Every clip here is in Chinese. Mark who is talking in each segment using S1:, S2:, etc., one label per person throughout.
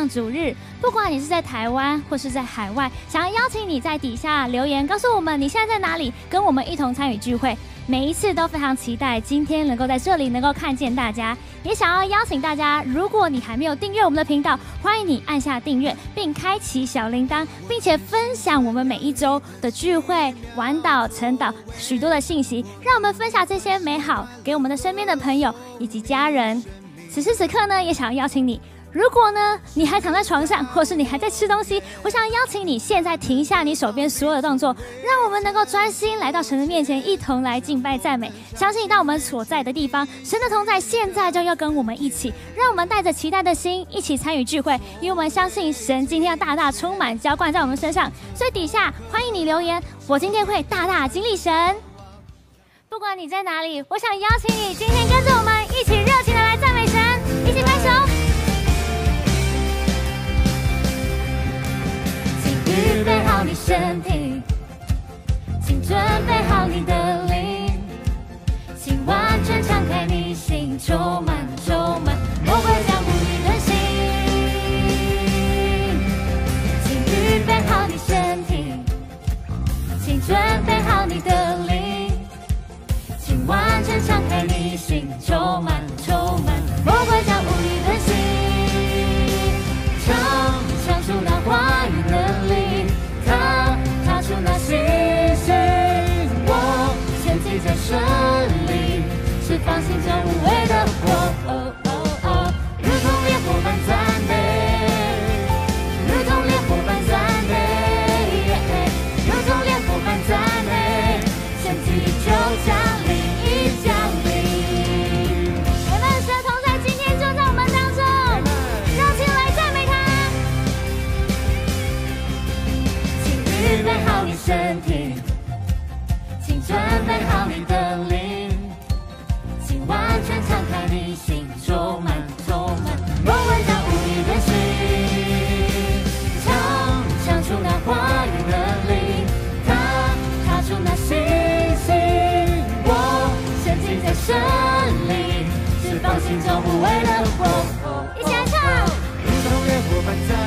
S1: 上主日，不管你是在台湾或是在海外，想要邀请你在底下留言告诉我们你现在在哪里，跟我们一同参与聚会。每一次都非常期待今天能够在这里能够看见大家，也想要邀请大家，如果你还没有订阅我们的频道，欢迎你按下订阅，并开启小铃铛，并且分享我们每一周的聚会、玩岛、晨岛许多的信息，让我们分享这些美好给我们的身边的朋友以及家人。此时此刻呢，也想要邀请你。如果呢，你还躺在床上，或是你还在吃东西，我想邀请你现在停下你手边所有的动作，让我们能够专心来到神的面前，一同来敬拜赞美。相信到我们所在的地方，神的同在现在就要跟我们一起，让我们带着期待的心一起参与聚会，因为我们相信神今天要大大充满浇灌在我们身上。所以底下欢迎你留言，我今天会大大经历神。不管你在哪里，我想邀请你今天跟着我们一起热情的来赞美神，一起拍手。预备好你身体，请准备好你的灵，请完全敞开你心，充满充满。心中无畏的火，一起来唱，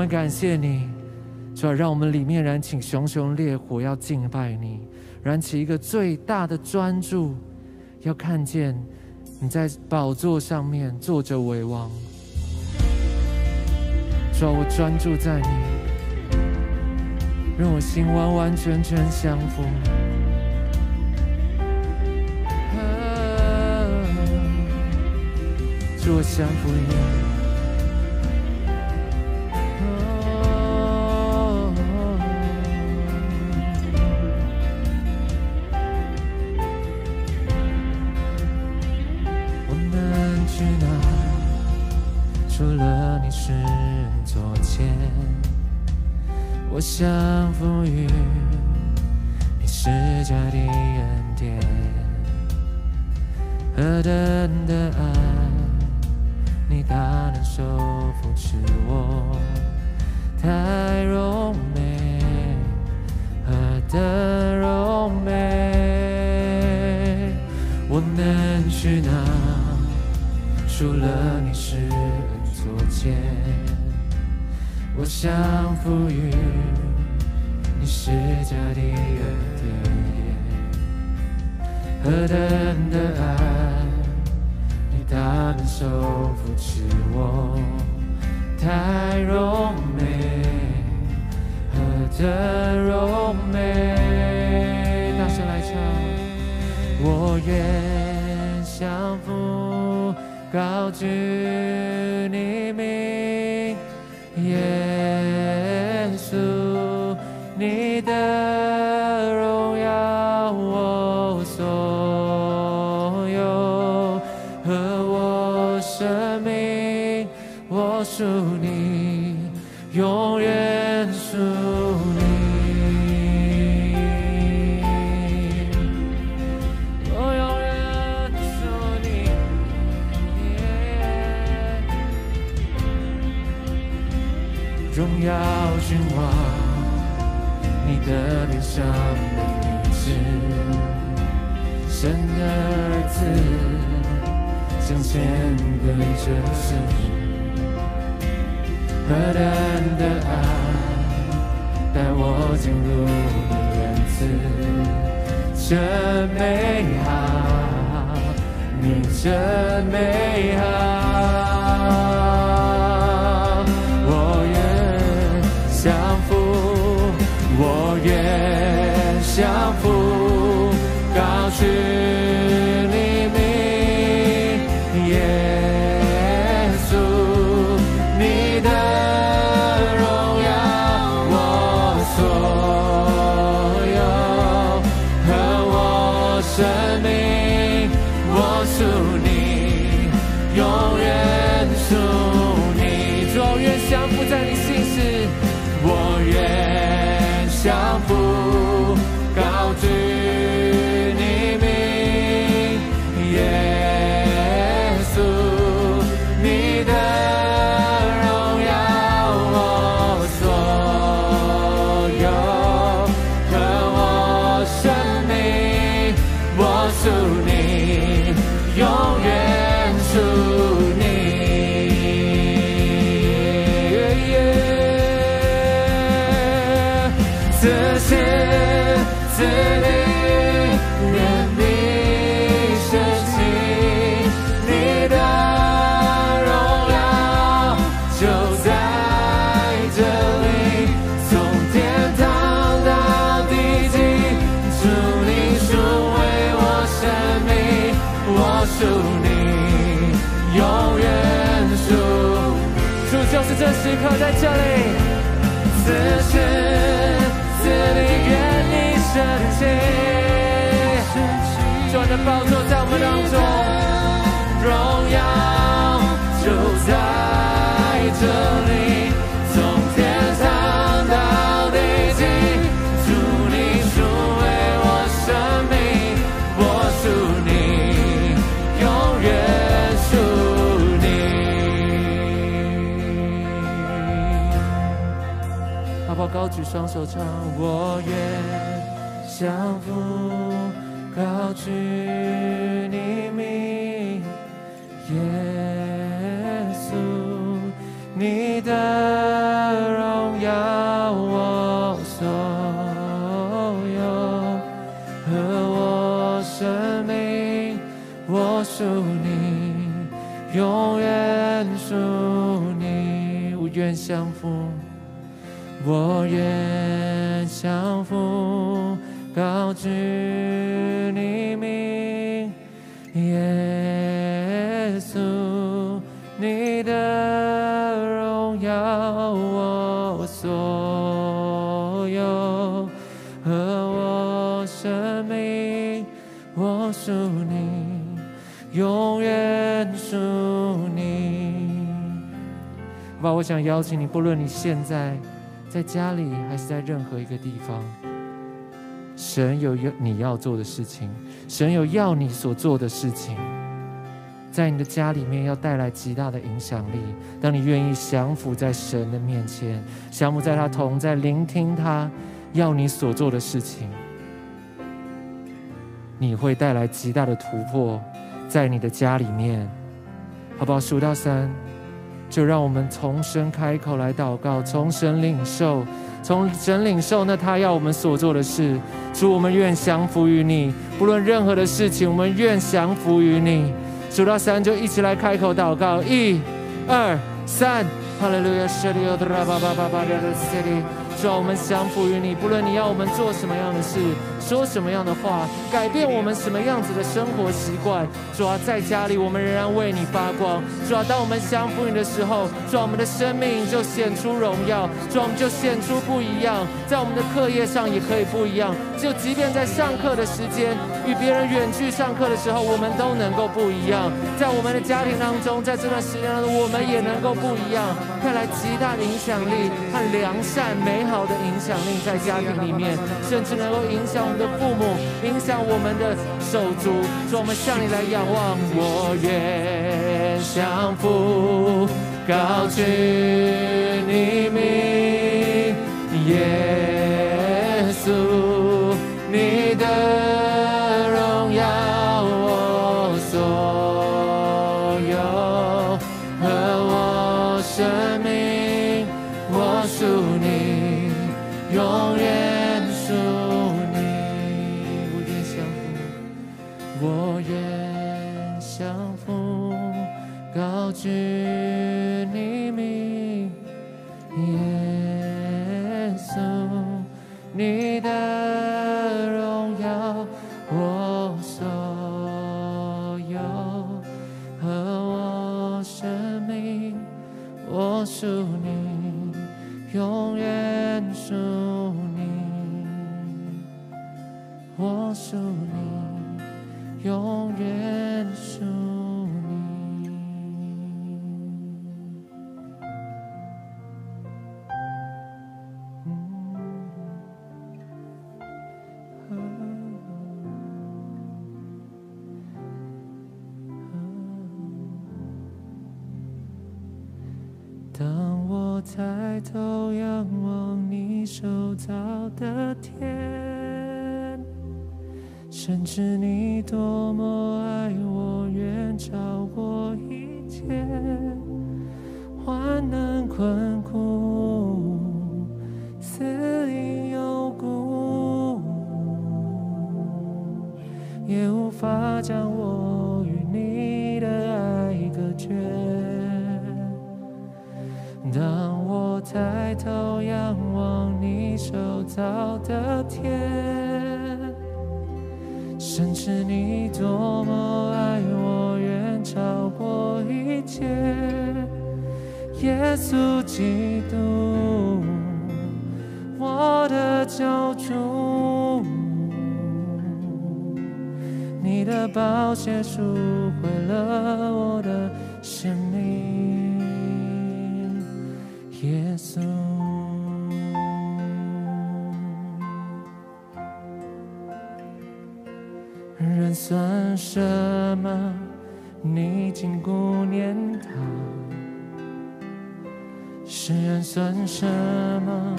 S1: 们
S2: 感谢你，主要让我们里面燃起熊熊烈火，要敬拜你，燃起一个最大的专注，要看见你在宝座上面坐着为王。主啊，我专注在你，让我心完完全全降服。主，我降服于你。是昨天，我降服于你施加的恩典，何等的爱，你大能手扶持我，太柔美，何等柔美，我能去哪？除了你是左肩，我降服于你施加的恩典，何等的爱，你大能手扶持我，太柔美，何等柔美，大声来唱，我愿。高举你名，耶稣，你的跟着是，何等的爱，带我进入你园子，真美好，你真美好。我愿降服，我愿降服，高举这时刻在这里。此时此地，愿你升起，主的宝座在我们当中，荣耀就在这里，高举双手唱，我愿降服，高举你名，耶稣，你的荣耀我所有，和我生命，我属你，永远属你。我愿降服，我愿降服，高举你名，耶稣，你的荣耀我所有，和我生命，我属你，永远属你。吧，我想邀请你，不论你现在在家里，还是在任何一个地方，神有要你要做的事情，神有要你所做的事情，在你的家里面要带来极大的影响力。当你愿意降服在神的面前，降服在他同在，聆听他要你所做的事情，你会带来极大的突破，在你的家里面，好不好？数到三。就让我们从神开口来祷告，从神领受，从神领受那他要我们所做的事。主，我们愿降服于你，不论任何的事情，我们愿降服于你。数到三就一起来开口祷告，一、二、三，哈利路亚，圣灵，主啊，巴巴巴巴的圣灵，主啊，我们降服于你，不论你要我们做什么样的事。说什么样的话，改变我们什么样子的生活习惯？主啊，在家里我们仍然为你发光。主啊，当我们相服你的时候，主啊，我们的生命就显出荣耀。主啊，我们就显出不一样。在我们的课业上也可以不一样。就即便在上课的时间，与别人远距上课的时候，我们都能够不一样。在我们的家庭当中，在这段时间当中，我们也能够不一样，带来极大的影响力和良善美好的影响力在家庭里面，甚至能够影响的父母影响我们的手足，说我们向你来仰望。我愿降服，高举你名，耶稣，超过一切患难困苦，死因有故，也无法将我与你的爱隔绝。当我抬头仰望你手造的天，深知你多么稣基督，我的救主，你的宝血赎回了我的什么？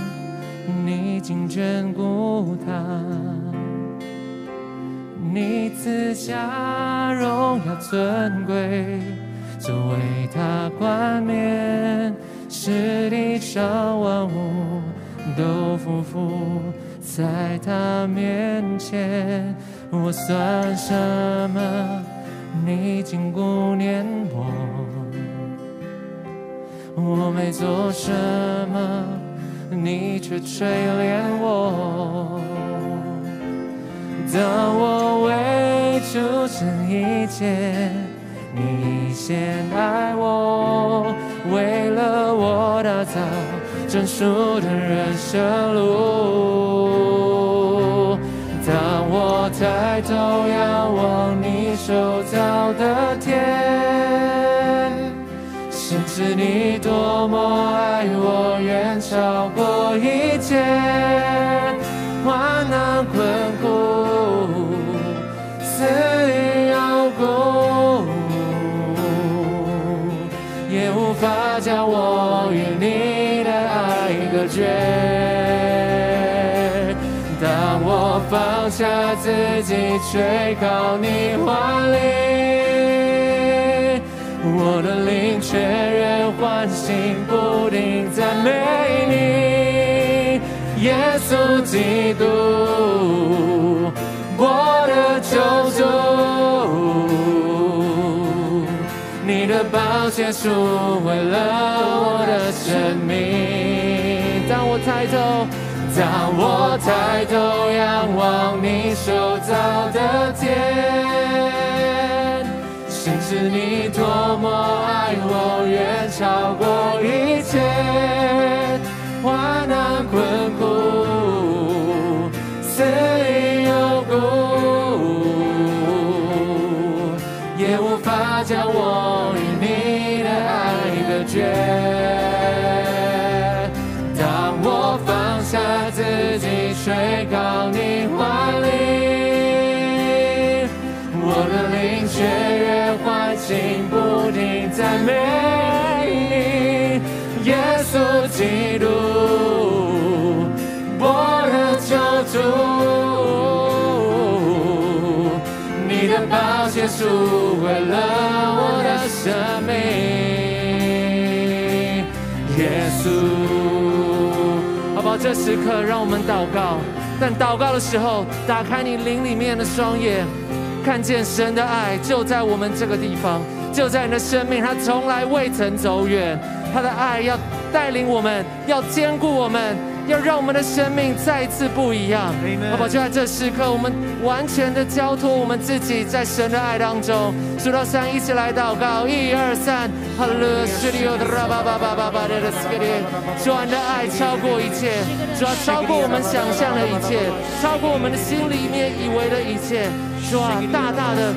S2: 你竟眷顾他。你赐下荣耀尊贵，作为他冠冕。是地上万物都匍匐在他面前，我算什么？你竟顾念我，我没做什么，你却垂怜我。当我为主成一切，你先爱我，为了我打造成熟的人生路。当我抬头仰望你手造的天，是你多么爱我，远超过一切患难困苦、死与幽谷，也无法将我与你的爱隔绝。当我放下自己，垂靠你怀里，我的灵却仍唤醒，不停赞美你，耶稣基督，我的救主，你的宝血赎回了我的生命。当我抬头。当我抬头仰望你手造的天，深知你多么爱我，远超过我的救主，你的宝血赎回了我的生命，耶稣。好不好？这时刻，让我们祷告。但祷告的时候，打开你灵里面的双眼，看见神的爱就在我们这个地方，就在你的生命，他从来未曾走远。他的爱要带领我们，要兼顾我们，要让我们的生命再一次不一样。好不好？就在这时刻，我们完全的交托我们自己，在神的爱当中。数到三，一起来祷告。一二三，哈利路亚！是的，有的拉巴巴巴巴巴的的斯克里。主啊，你的爱超过一切，主啊，超过我们想象的一切，超过我们的心里面以为的一切。主啊，大大的，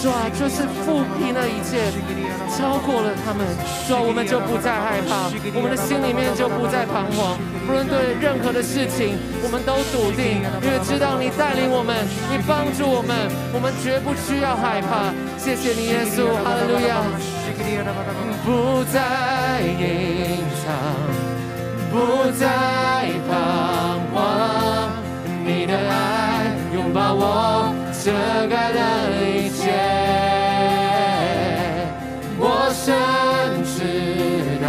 S2: 主啊，就是抚平了一切。超过了他们，主啊，我们就不再害怕，我们的心里面就不再彷徨。不论对任何的事情，我们都笃定，因为知道你带领我们，你帮助我们，我们绝不需要害怕。谢谢你，耶稣，哈利路亚！不再隐藏，不再彷徨，你的爱拥抱我，遮盖了真知道，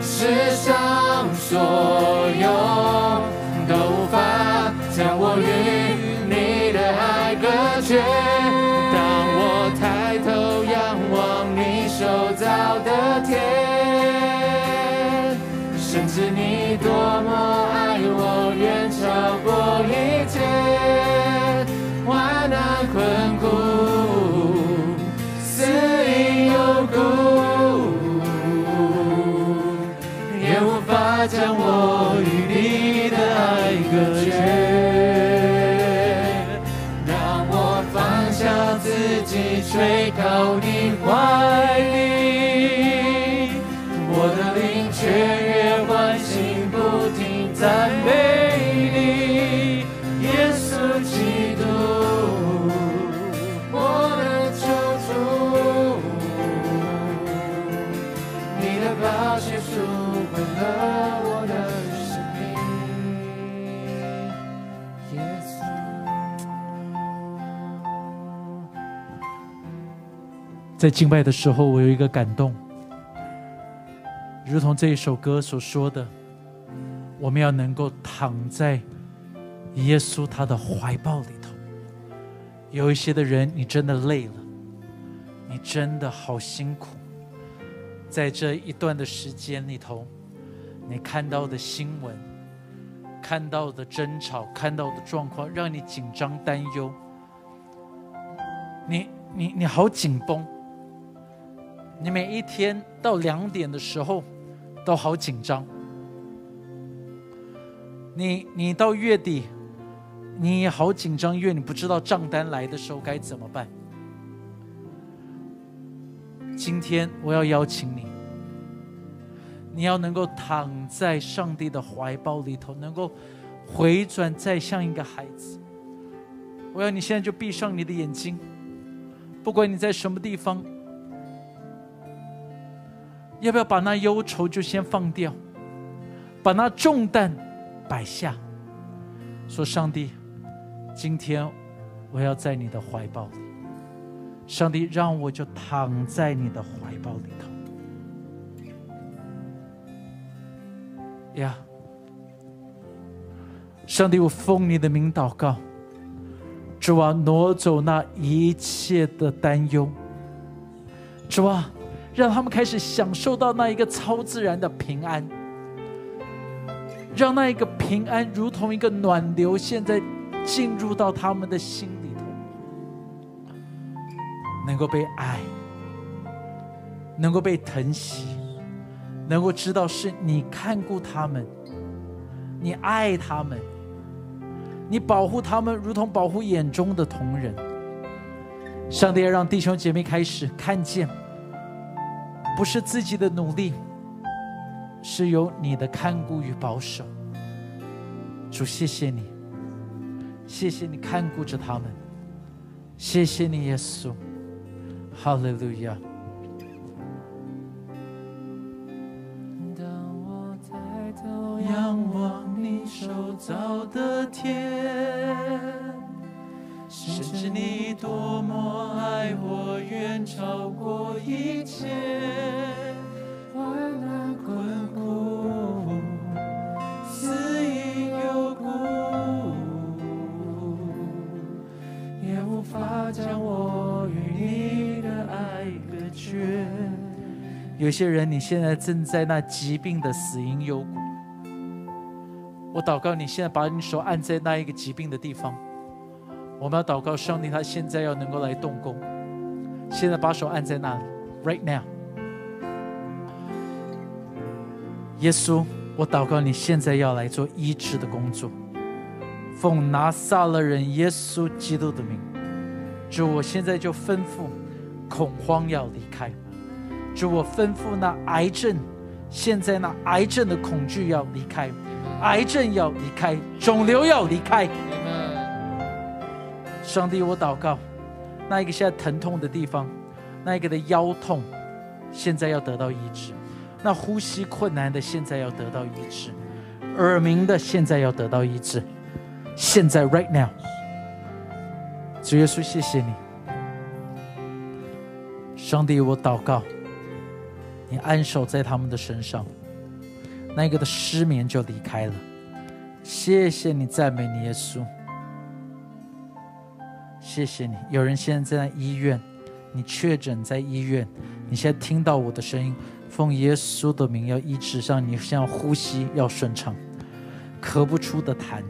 S2: 世上所你的宝血赎回了我的生命，耶
S3: 在敬拜的时候，我有一个感动，如同这一首歌所说的，我们要能够躺在耶稣他的怀抱里头。有一些的人，你真的累了，你真的好辛苦，在这一段的时间里头，你看到的新闻、看到的争吵、看到的状况，让你紧张担忧，你你你好紧绷，你每一天到两点的时候都好紧张，你你到月底你好紧张，因为你不知道账单来的时候该怎么办。今天我要邀请你，你要能够躺在上帝的怀抱里头，能够回转，再像一个孩子。我要你现在就闭上你的眼睛，不管你在什么地方，要不要把那忧愁就先放掉，把那重担摆下，说：“上帝，今天我要在你的怀抱里。”上帝让我就躺在你的怀抱里头呀！上帝，我奉你的名祷告，主啊，挪走那一切的担忧，主啊，让他们开始享受到那一个超自然的平安，让那一个平安如同一个暖流，现在进入到他们的心。能够被爱，能够被疼惜，能够知道是你看顾他们，你爱他们，你保护他们，如同保护眼中的同人。上帝要让弟兄姐妹开始看见，不是自己的努力，是有你的看顾与保守。主，谢谢你，谢谢你看顾着他们，谢谢你，耶稣。哈利路亚。当我抬头仰望你手造的天，深知你多么爱我，远超过一切。有些人，你现在正在那疾病的死因幽谷。我祷告，你现在把你手按在那一个疾病的地方。我们要祷告，上帝他现在要能够来动工。现在把手按在那里，right now。耶稣，我祷告，你现在要来做医治的工作。奉拿撒勒人耶稣基督的名，主，我现在就吩咐。恐慌要离开，主我吩咐那癌症，现在那癌症的恐惧要离开，癌症要离开，肿瘤要离开。上帝，我祷告，那一个现在疼痛的地方，那一个的腰痛，现在要得到医治；那呼吸困难的，现在要得到医治；耳鸣的，现在要得到医治。现在，right now，主耶稣，谢谢你。上帝，我祷告，你安守在他们的身上，那个的失眠就离开了。谢谢你，赞美你，耶稣。谢谢你，有人现在在医院，你确诊在医院，你现在听到我的声音，奉耶稣的名要医治，让你现在呼吸要顺畅，咳不出的痰，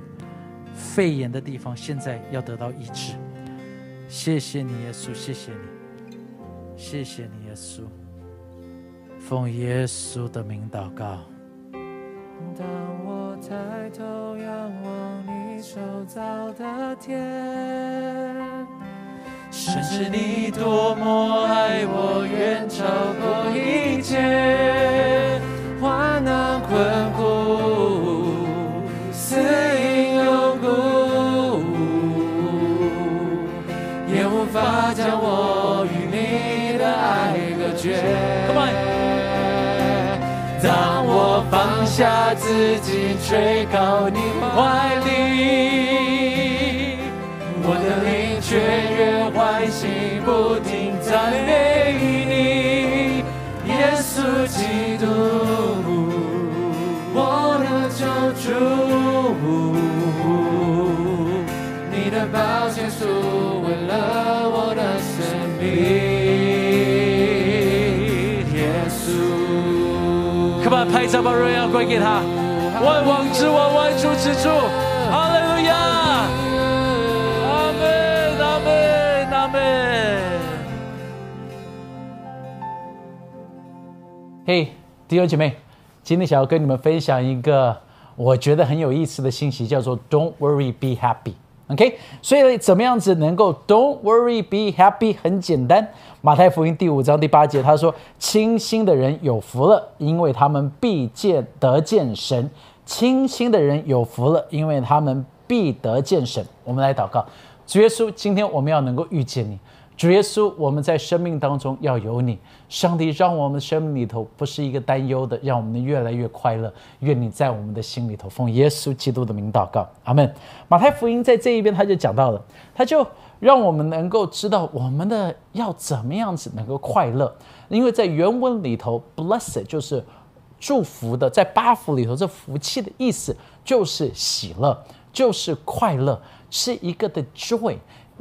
S3: 肺炎的地方现在要得到医治。谢谢你，耶稣，谢谢你。谢谢你，耶稣，奉耶稣的名祷告。当我抬头仰望你手造的天，深知你多么爱我，远超过一切下自己，垂靠你怀里，我的灵雀跃欢喜，不停赞美你，耶稣基督，我的救主，你的宝血赎回了拍照，把荣耀归给他。万王之王，万主之主，哈利路亚！阿门，阿门，阿门。嘿，弟兄姐妹，今天想要跟你们分享一个我觉得很有意思的信息，叫做 “Don't worry, be happy”。OK，所以怎么样子能够 Don't worry, be happy？很简单，马太福音第五章第八节，他说：“清心的人有福了，因为他们必见得见神。清心的人有福了，因为他们必得见神。”我们来祷告，主耶稣，今天我们要能够遇见你。主耶稣，我们在生命当中要有你，上帝让我们生命里头不是一个担忧的，让我们越来越快乐。愿你在我们的心里头，奉耶稣基督的名祷告，阿门。马太福音在这一边他就讲到了，他就让我们能够知道我们的要怎么样子能够快乐，因为在原文里头，blessed 就是祝福的，在八福里头，这福气的意思就是喜乐，就是快乐，是一个的 joy。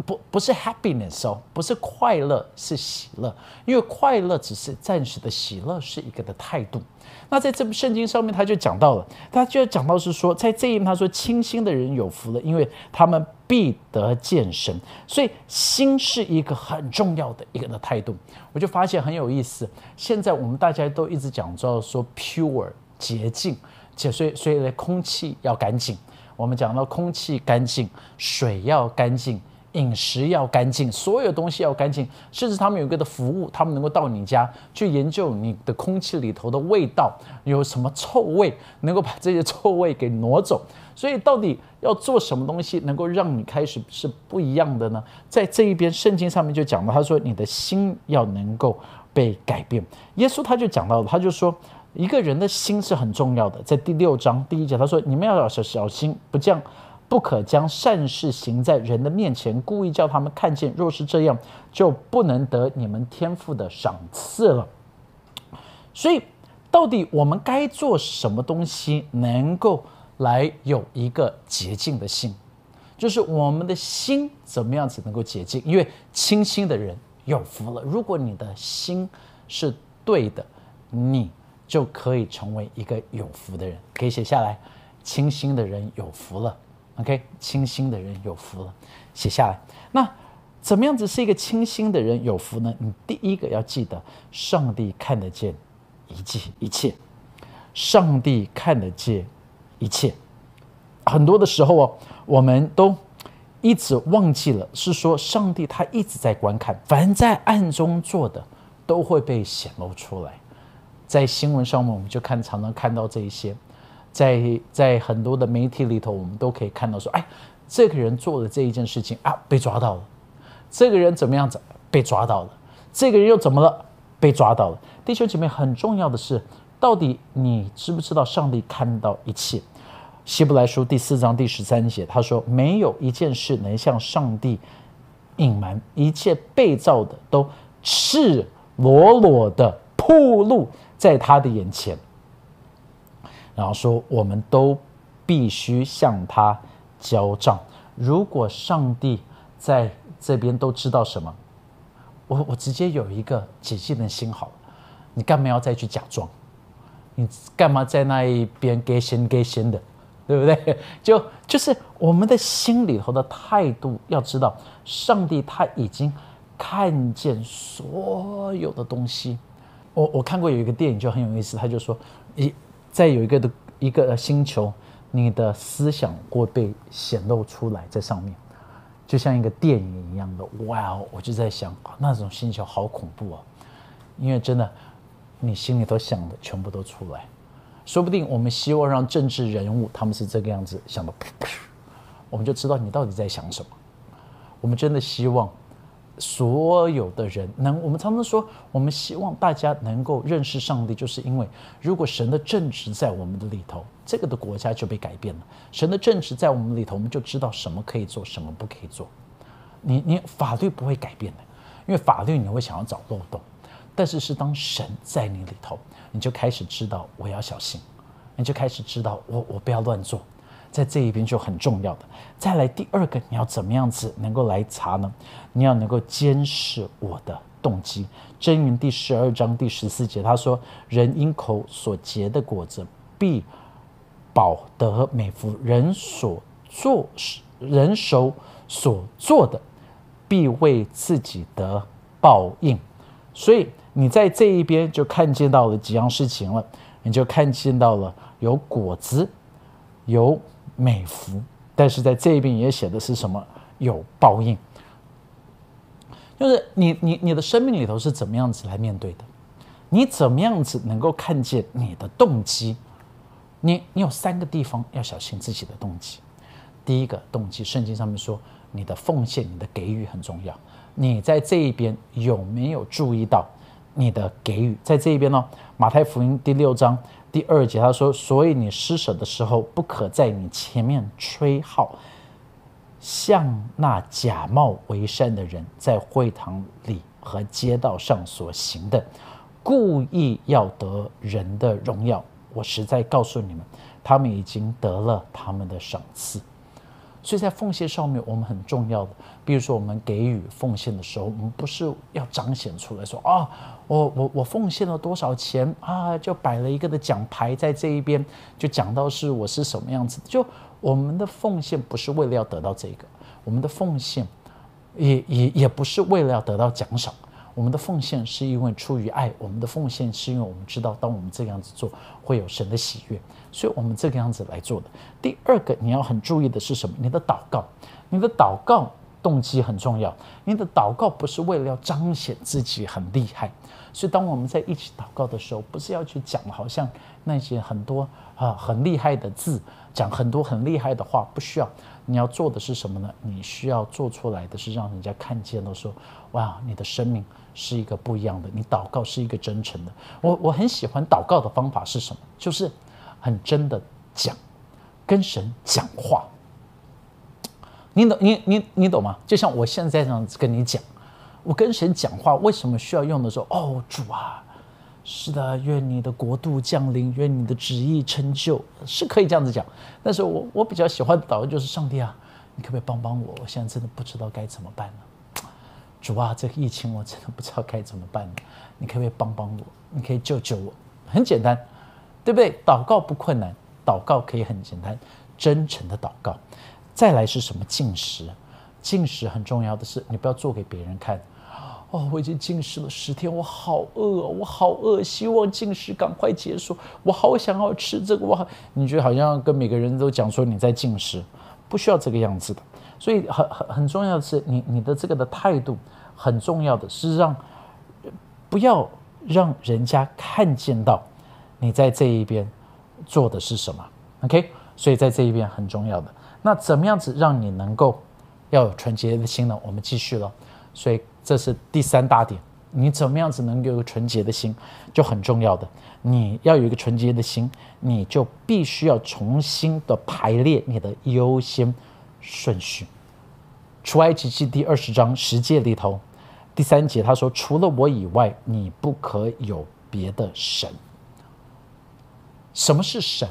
S3: 不不是 happiness 哦，不是快乐，是喜乐。因为快乐只是暂时的，喜乐是一个的态度。那在这部圣经上面，他就讲到了，他就讲到是说，在这一他说，清心的人有福了，因为他们必得见神。所以心是一个很重要的一个的态度。我就发现很有意思，现在我们大家都一直讲到说 pure 洁净，且所以所以呢，空气要干净。我们讲到空气干净，水要干净。饮食要干净，所有东西要干净，甚至他们有一个的服务，他们能够到你家去研究你的空气里头的味道有什么臭味，能够把这些臭味给挪走。所以到底要做什么东西能够让你开始是不一样的呢？在这一边圣经上面就讲到，他说你的心要能够被改变。耶稣他就讲到了，他就说一个人的心是很重要的。在第六章第一节，他说你们要小小心，不这样。不可将善事行在人的面前，故意叫他们看见。若是这样，就不能得你们天赋的赏赐了。所以，到底我们该做什么东西，能够来有一个洁净的心？就是我们的心怎么样子能够洁净？因为清心的人有福了。如果你的心是对的，你就可以成为一个有福的人。可以写下来：清心的人有福了。OK，清心的人有福了，写下来。那怎么样子是一个清心的人有福呢？你第一个要记得，上帝看得见一切一切，上帝看得见一切。很多的时候哦，我们都一直忘记了，是说上帝他一直在观看，凡在暗中做的都会被显露出来。在新闻上面，我们就看常常看到这一些。在在很多的媒体里头，我们都可以看到说，哎，这个人做了这一件事情啊，被抓到了；这个人怎么样子被抓到了；这个人又怎么了被抓到了。弟兄姐妹，很重要的是，到底你知不知道上帝看到一切？希伯来书第四章第十三节，他说：“没有一件事能向上帝隐瞒，一切被造的都赤裸裸的暴露在他的眼前。”然后说，我们都必须向他交账。如果上帝在这边都知道什么，我我直接有一个洁净的心好了。你干嘛要再去假装？你干嘛在那一边给先给先的，对不对？就就是我们的心里头的态度，要知道上帝他已经看见所有的东西。我我看过有一个电影就很有意思，他就说一。再有一个的一个星球，你的思想会被显露出来在上面，就像一个电影一样的。哇哦！我就在想，那种星球好恐怖啊！因为真的，你心里头想的全部都出来。说不定我们希望让政治人物他们是这个样子想的，我们就知道你到底在想什么。我们真的希望。所有的人能，我们常常说，我们希望大家能够认识上帝，就是因为如果神的正直在我们的里头，这个的国家就被改变了。神的正直在我们里头，我们就知道什么可以做，什么不可以做。你你法律不会改变的，因为法律你会想要找漏洞，但是是当神在你里头，你就开始知道我要小心，你就开始知道我我不要乱做。在这一边就很重要的。再来第二个，你要怎么样子能够来查呢？你要能够监视我的动机。箴言第十二章第十四节，他说：“人因口所结的果子，必保得美福；人所做人手所做的，必为自己得报应。”所以你在这一边就看见到了几样事情了，你就看见到了有果子，有美福，但是在这一边也写的是什么？有报应。就是你你你的生命里头是怎么样子来面对的？你怎么样子能够看见你的动机？你你有三个地方要小心自己的动机。第一个动机，圣经上面说，你的奉献、你的给予很重要。你在这一边有没有注意到你的给予？在这一边呢？马太福音第六章第二节他说：“所以你施舍的时候，不可在你前面吹号。”像那假冒为善的人，在会堂里和街道上所行的，故意要得人的荣耀。我实在告诉你们，他们已经得了他们的赏赐。所以在奉献上面，我们很重要的，比如说我们给予奉献的时候，我们不是要彰显出来说啊，我我我奉献了多少钱啊，就摆了一个的奖牌在这一边，就讲到是我是什么样子，就。我们的奉献不是为了要得到这个，我们的奉献也也也不是为了要得到奖赏，我们的奉献是因为出于爱，我们的奉献是因为我们知道，当我们这个样子做会有神的喜悦，所以我们这个样子来做的。第二个你要很注意的是什么？你的祷告，你的祷告动机很重要，你的祷告不是为了要彰显自己很厉害。所以，当我们在一起祷告的时候，不是要去讲好像那些很多啊很厉害的字，讲很多很厉害的话，不需要。你要做的是什么呢？你需要做出来的是让人家看见了，说哇，你的生命是一个不一样的，你祷告是一个真诚的。我我很喜欢祷告的方法是什么？就是很真的讲，跟神讲话。你懂你你你懂吗？就像我现在这样子跟你讲。我跟神讲话，为什么需要用的时候？哦，主啊，是的，愿你的国度降临，愿你的旨意成就，是可以这样子讲。但是我我比较喜欢的祷告就是上帝啊，你可不可以帮帮我？我现在真的不知道该怎么办了。主啊，这个疫情我真的不知道该怎么办了。你可不可以帮帮我？你可以救救我？很简单，对不对？祷告不困难，祷告可以很简单，真诚的祷告。再来是什么？进食，进食很重要的是，你不要做给别人看。哦，我已经进食了十天，我好饿，我好饿，希望进食赶快结束。我好想要吃这个，我好，你觉得好像跟每个人都讲说你在进食，不需要这个样子的。所以很很很重要的是，你你的这个的态度很重要的是让不要让人家看见到你在这一边做的是什么。OK，所以在这一边很重要的。那怎么样子让你能够要有纯洁的心呢？我们继续了。所以这是第三大点，你怎么样子能有纯洁的心，就很重要的。你要有一个纯洁的心，你就必须要重新的排列你的优先顺序。出埃及记第二十章十诫里头，第三节他说：“除了我以外，你不可有别的神。”什么是神？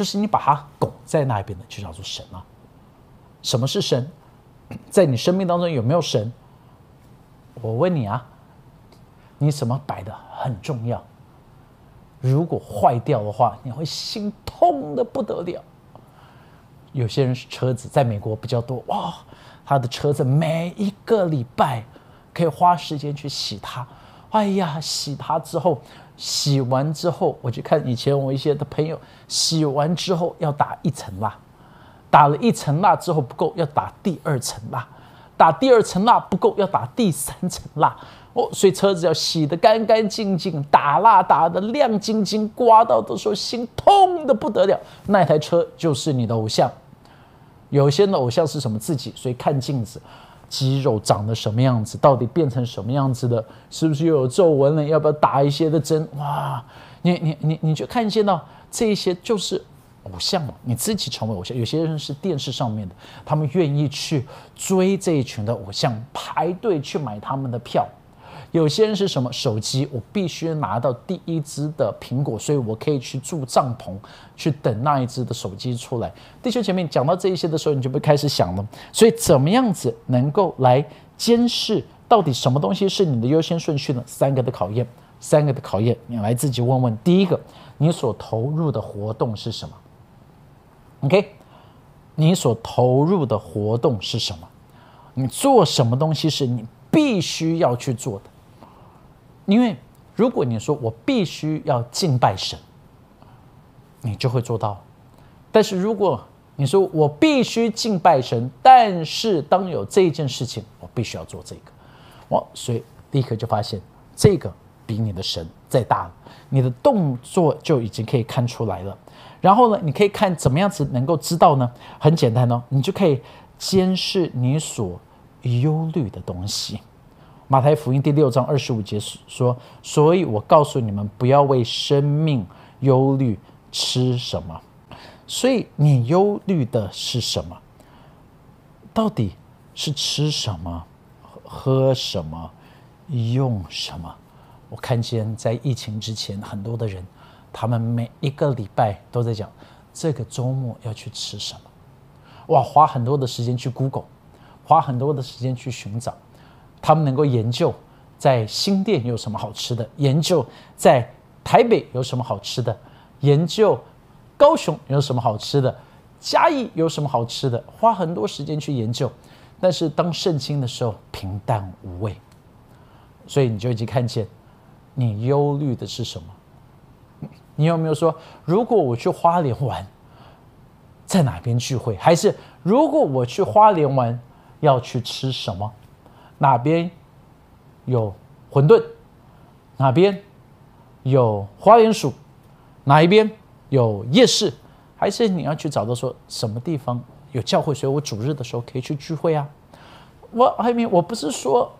S3: 就是你把它拱在那边的，就叫做神啊。什么是神？在你生命当中有没有神？我问你啊，你什么摆的很重要？如果坏掉的话，你会心痛的不得了。有些人是车子，在美国比较多哇，他的车子每一个礼拜可以花时间去洗它。哎呀，洗它之后，洗完之后，我去看以前我一些的朋友，洗完之后要打一层蜡。打了一层蜡之后不够，要打第二层蜡；打第二层蜡不够，要打第三层蜡。哦，所以车子要洗得干干净净，打蜡打得亮晶晶，刮到的时候心痛的不得了。那台车就是你的偶像。有些的偶像是什么自己？所以看镜子，肌肉长得什么样子，到底变成什么样子的？是不是又有皱纹了？要不要打一些的针？哇，你你你你就看见到这些就是。偶像嘛，你自己成为偶像。有些人是电视上面的，他们愿意去追这一群的偶像，排队去买他们的票。有些人是什么手机，我必须拿到第一只的苹果，所以我可以去住帐篷，去等那一只的手机出来。弟兄姐妹，讲到这一些的时候，你就会开始想了。所以怎么样子能够来监视到底什么东西是你的优先顺序呢？三个的考验，三个的考验，你来自己问问。第一个，你所投入的活动是什么？OK，你所投入的活动是什么？你做什么东西是你必须要去做的？因为如果你说我必须要敬拜神，你就会做到。但是如果你说我必须敬拜神，但是当有这一件事情，我必须要做这个，我所以立刻就发现这个比你的神再大了，你的动作就已经可以看出来了。然后呢，你可以看怎么样子能够知道呢？很简单哦，你就可以监视你所忧虑的东西。马太福音第六章二十五节说：“所以我告诉你们，不要为生命忧虑吃什么。”所以你忧虑的是什么？到底是吃什么、喝什么、用什么？我看见在疫情之前，很多的人，他们每一个礼拜都在讲这个周末要去吃什么。哇，花很多的时间去 Google，花很多的时间去寻找，他们能够研究在新店有什么好吃的，研究在台北有什么好吃的，研究。高雄有什么好吃的？嘉义有什么好吃的？花很多时间去研究，但是当圣经的时候平淡无味，所以你就已经看见，你忧虑的是什么？你有没有说，如果我去花莲玩，在哪边聚会？还是如果我去花莲玩，要去吃什么？哪边有馄饨？哪边有花园鼠？哪一边？有夜市，还是你要去找到说什么地方有教会，所以我主日的时候可以去聚会啊。我还没，我不是说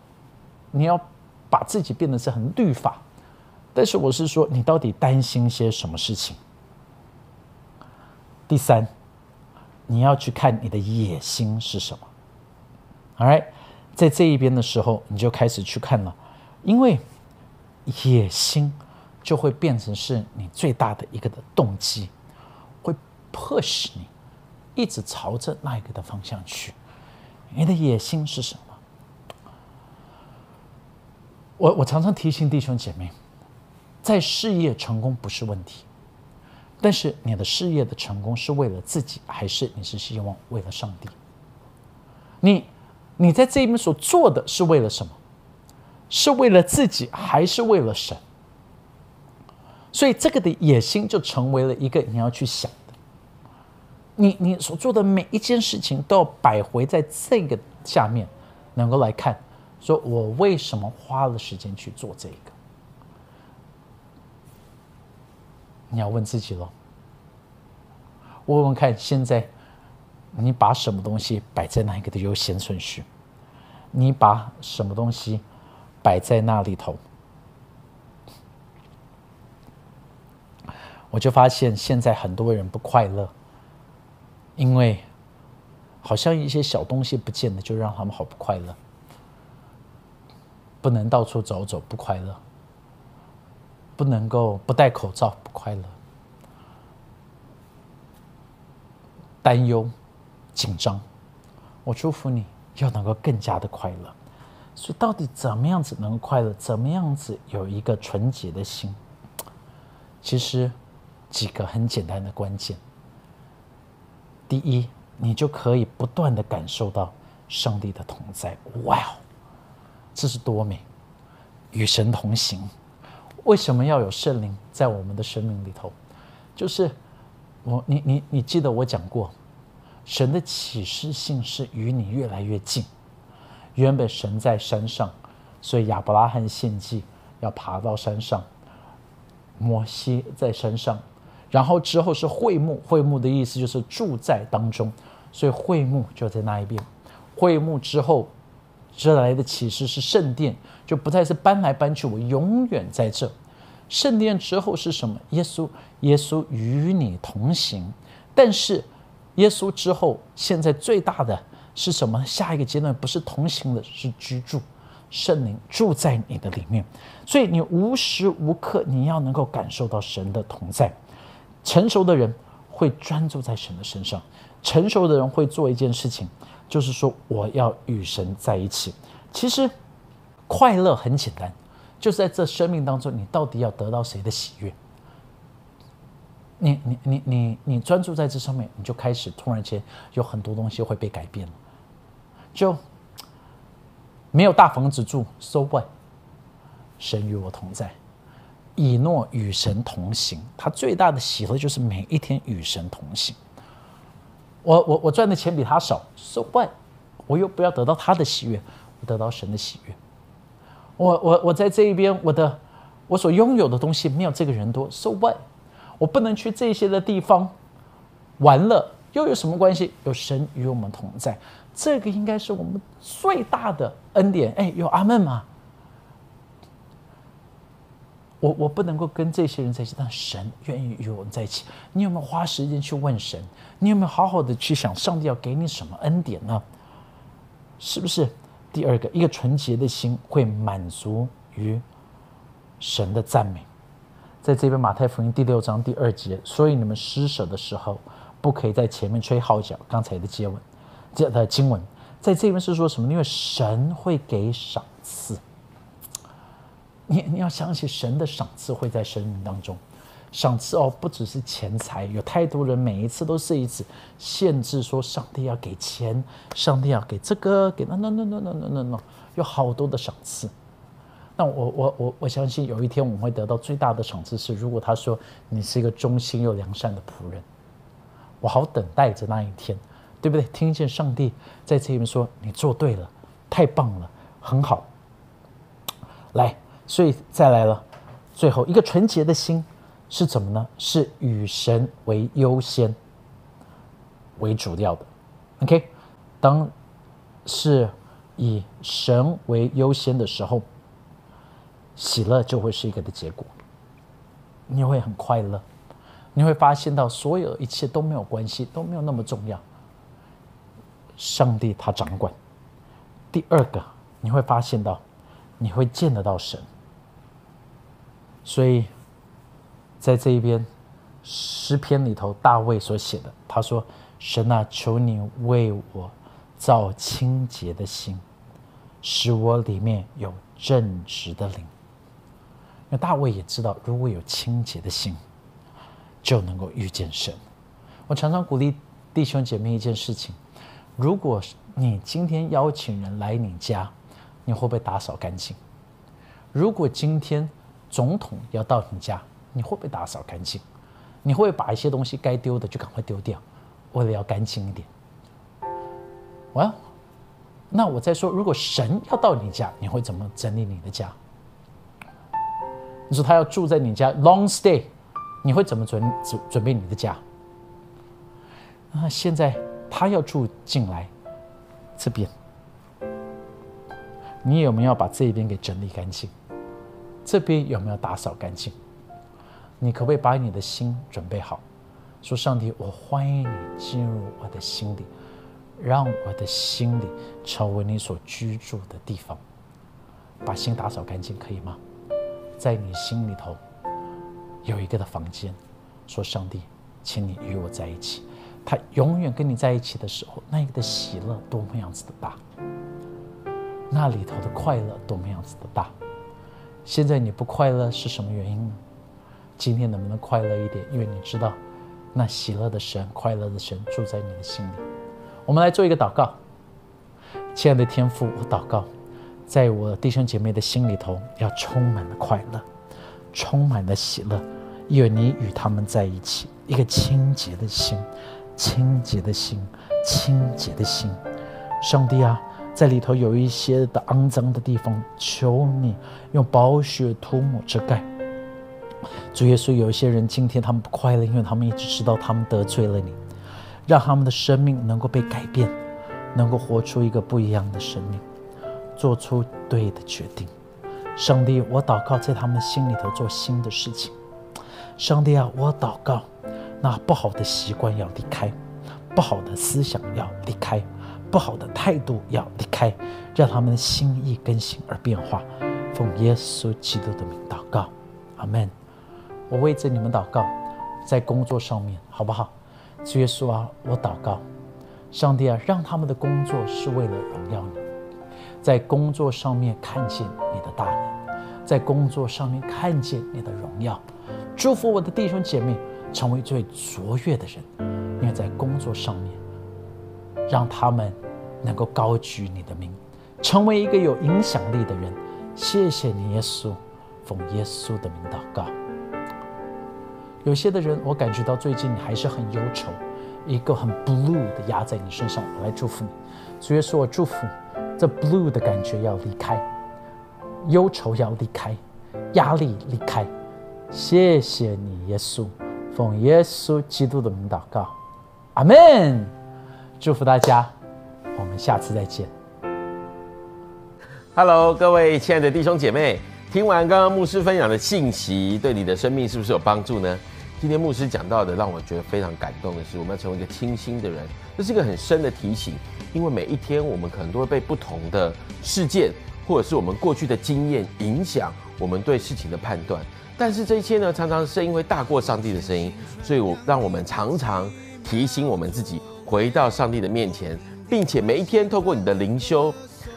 S3: 你要把自己变得是很律法，但是我是说你到底担心些什么事情。第三，你要去看你的野心是什么。All right，在这一边的时候，你就开始去看了，因为野心。就会变成是你最大的一个的动机，会 push 你一直朝着那一个的方向去。你的野心是什么？我我常常提醒弟兄姐妹，在事业成功不是问题，但是你的事业的成功是为了自己，还是你是希望为了上帝？你你在这一边所做的是为了什么？是为了自己，还是为了神？所以这个的野心就成为了一个你要去想的，你你所做的每一件事情都要摆回在这个下面，能够来看，说我为什么花了时间去做这个？你要问自己喽，问问看，现在你把什么东西摆在哪一个的优先顺序？你把什么东西摆在那里头？我就发现现在很多人不快乐，因为好像一些小东西不见了，就让他们好不快乐。不能到处走走不快乐，不能够不戴口罩不快乐，担忧、紧张。我祝福你要能够更加的快乐。所以，到底怎么样子能快乐？怎么样子有一个纯洁的心？其实。几个很简单的关键。第一，你就可以不断的感受到上帝的同在。哇哦，这是多美！与神同行。为什么要有圣灵在我们的生命里头？就是我，你你你记得我讲过，神的启示性是与你越来越近。原本神在山上，所以亚伯拉罕献祭要爬到山上，摩西在山上。然后之后是会幕，会幕的意思就是住在当中，所以会幕就在那一边。会幕之后，这来的启示是圣殿，就不再是搬来搬去，我永远在这。圣殿之后是什么？耶稣，耶稣与你同行。但是耶稣之后，现在最大的是什么？下一个阶段不是同行的，是居住，圣灵住在你的里面，所以你无时无刻你要能够感受到神的同在。成熟的人会专注在神的身上，成熟的人会做一件事情，就是说我要与神在一起。其实快乐很简单，就是在这生命当中，你到底要得到谁的喜悦？你你你你你专注在这上面，你就开始突然间有很多东西会被改变了。就没有大房子住，so what？神与我同在，以诺与神同行。他最大的喜乐就是每一天与神同行。我我我赚的钱比他少，so what？我又不要得到他的喜悦，我得到神的喜悦。我我我在这一边，我的我所拥有的东西没有这个人多，so what？我不能去这些的地方玩乐，又有什么关系？有神与我们同在，这个应该是我们最大的恩典。哎，有阿门吗？我我不能够跟这些人在一起，但神愿意与我们在一起。你有没有花时间去问神？你有没有好好的去想上帝要给你什么恩典呢？是不是？第二个，一个纯洁的心会满足于神的赞美。在这边马太福音第六章第二节，所以你们施舍的时候，不可以在前面吹号角，刚才的接吻，接的经文，在这边是说什么，因为神会给赏赐。你你要想起神的赏赐会在生命当中，赏赐哦，不只是钱财，有太多人每一次都是一次限制，说上帝要给钱，上帝要给这个，给那那那那那那那，有好多的赏赐。那我我我我相信有一天我们会得到最大的赏赐是，如果他说你是一个忠心又良善的仆人，我好等待着那一天，对不对？听见上帝在这边说你做对了，太棒了，很好。来，所以再来了，最后一个纯洁的心是怎么呢？是与神为优先为主要的。OK，当是以神为优先的时候。喜乐就会是一个的结果，你会很快乐，你会发现到所有一切都没有关系，都没有那么重要。上帝他掌管。第二个，你会发现到，你会见得到神。所以，在这一边诗篇里头，大卫所写的，他说：“神啊，求你为我造清洁的心，使我里面有正直的灵。”那大卫也知道，如果有清洁的心，就能够遇见神。我常常鼓励弟兄姐妹一件事情：如果你今天邀请人来你家，你会不会打扫干净？如果今天总统要到你家，你会不会打扫干净？你会把一些东西该丢的就赶快丢掉，为了要干净一点。完，那我再说，如果神要到你家，你会怎么整理你的家？你说他要住在你家 long stay，你会怎么准准准备你的家？那现在他要住进来这边，你有没有把这边给整理干净？这边有没有打扫干净？你可不可以把你的心准备好？说上帝，我欢迎你进入我的心里，让我的心里成为你所居住的地方。把心打扫干净，可以吗？在你心里头有一个的房间，说上帝，请你与我在一起。他永远跟你在一起的时候，那个的喜乐多么样子的大，那里头的快乐多么样子的大。现在你不快乐是什么原因呢？今天能不能快乐一点？因为你知道，那喜乐的神、快乐的神住在你的心里。我们来做一个祷告，亲爱的天父，我祷告。在我弟兄姐妹的心里头，要充满了快乐，充满了喜乐，因为你与他们在一起，一个清洁的心，清洁的心，清洁的心。上帝啊，在里头有一些的肮脏的地方，求你用宝血涂抹遮盖。主耶稣，有一些人今天他们不快乐，因为他们一直知道他们得罪了你，让他们的生命能够被改变，能够活出一个不一样的生命。做出对的决定，上帝，我祷告在他们心里头做新的事情。上帝啊，我祷告，那不好的习惯要离开，不好的思想要离开，不好的态度要离开，让他们的心意更新而变化。奉耶稣基督的名祷告，阿门。我为着你们祷告，在工作上面好不好？主耶稣啊，我祷告，上帝啊，让他们的工作是为了荣耀你。在工作上面看见你的大能，在工作上面看见你的荣耀。祝福我的弟兄姐妹成为最卓越的人，因为在工作上面，让他们能够高举你的名，成为一个有影响力的人。谢谢你，耶稣，奉耶稣的名祷告。有些的人，我感觉到最近你还是很忧愁，一个很 blue 的压在你身上。我来祝福你，主耶稣，我祝福你这 blue 的感觉要离开，忧愁要离开，压力离开。谢谢你，耶稣，奉耶稣基督的名祷告，阿门。祝福大家，我们下次再见。
S4: Hello，各位亲爱的弟兄姐妹，听完刚刚牧师分享的信息，对你的生命是不是有帮助呢？今天牧师讲到的，让我觉得非常感动的是，我们要成为一个清新的人，这是一个很深的提醒。因为每一天，我们可能都会被不同的事件，或者是我们过去的经验影响我们对事情的判断。但是这一切呢，常常声音会大过上帝的声音，所以我让我们常常提醒我们自己，回到上帝的面前，并且每一天透过你的灵修。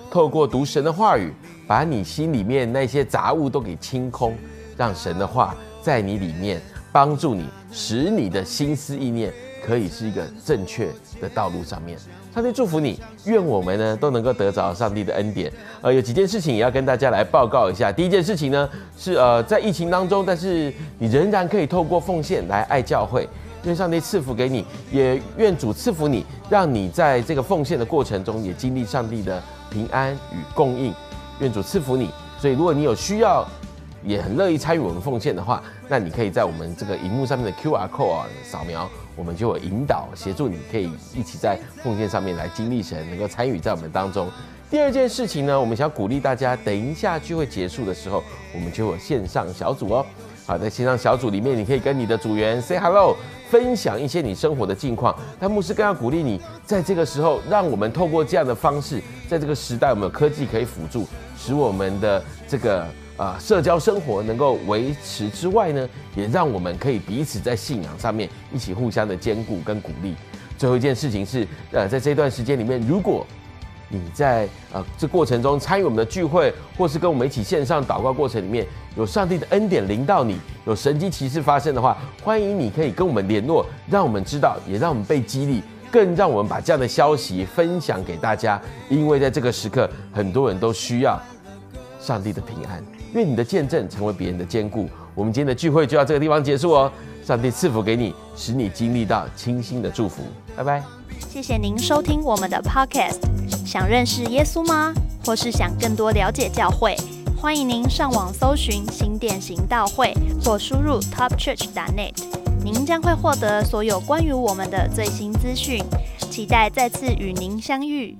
S4: 透过读神的话语，把你心里面那些杂物都给清空，让神的话在你里面帮助你，使你的心思意念可以是一个正确的道路上面。上帝祝福你，愿我们呢都能够得着上帝的恩典。呃，有几件事情也要跟大家来报告一下。第一件事情呢是呃在疫情当中，但是你仍然可以透过奉献来爱教会。愿上帝赐福给你，也愿主赐福你，让你在这个奉献的过程中也经历上帝的平安与供应。愿主赐福你。所以，如果你有需要，也很乐意参与我们奉献的话，那你可以在我们这个荧幕上面的 QR code 啊扫描，我们就有引导协助你，可以一起在奉献上面来经历神，能够参与在我们当中。第二件事情呢，我们想鼓励大家，等一下聚会结束的时候，我们就有线上小组哦。好，在线上小组里面，你可以跟你的组员 say hello，分享一些你生活的近况。但牧师更要鼓励你，在这个时候，让我们透过这样的方式，在这个时代，我们有科技可以辅助，使我们的这个啊社交生活能够维持之外呢，也让我们可以彼此在信仰上面一起互相的兼顾跟鼓励。最后一件事情是，呃，在这段时间里面，如果你在呃这过程中参与我们的聚会，或是跟我们一起线上祷告过程里面，有上帝的恩典临到你，有神迹奇事发生的话，欢迎你可以跟我们联络，让我们知道，也让我们被激励，更让我们把这样的消息分享给大家，因为在这个时刻，很多人都需要上帝的平安。愿你的见证成为别人的坚固。我们今天的聚会就到这个地方结束哦，上帝赐福给你，使你经历到清新的祝福。拜拜。
S5: 谢谢您收听我们的 Podcast。想认识耶稣吗？或是想更多了解教会？欢迎您上网搜寻新店行道会，或输入 topchurch.net，您将会获得所有关于我们的最新资讯。期待再次与您相遇。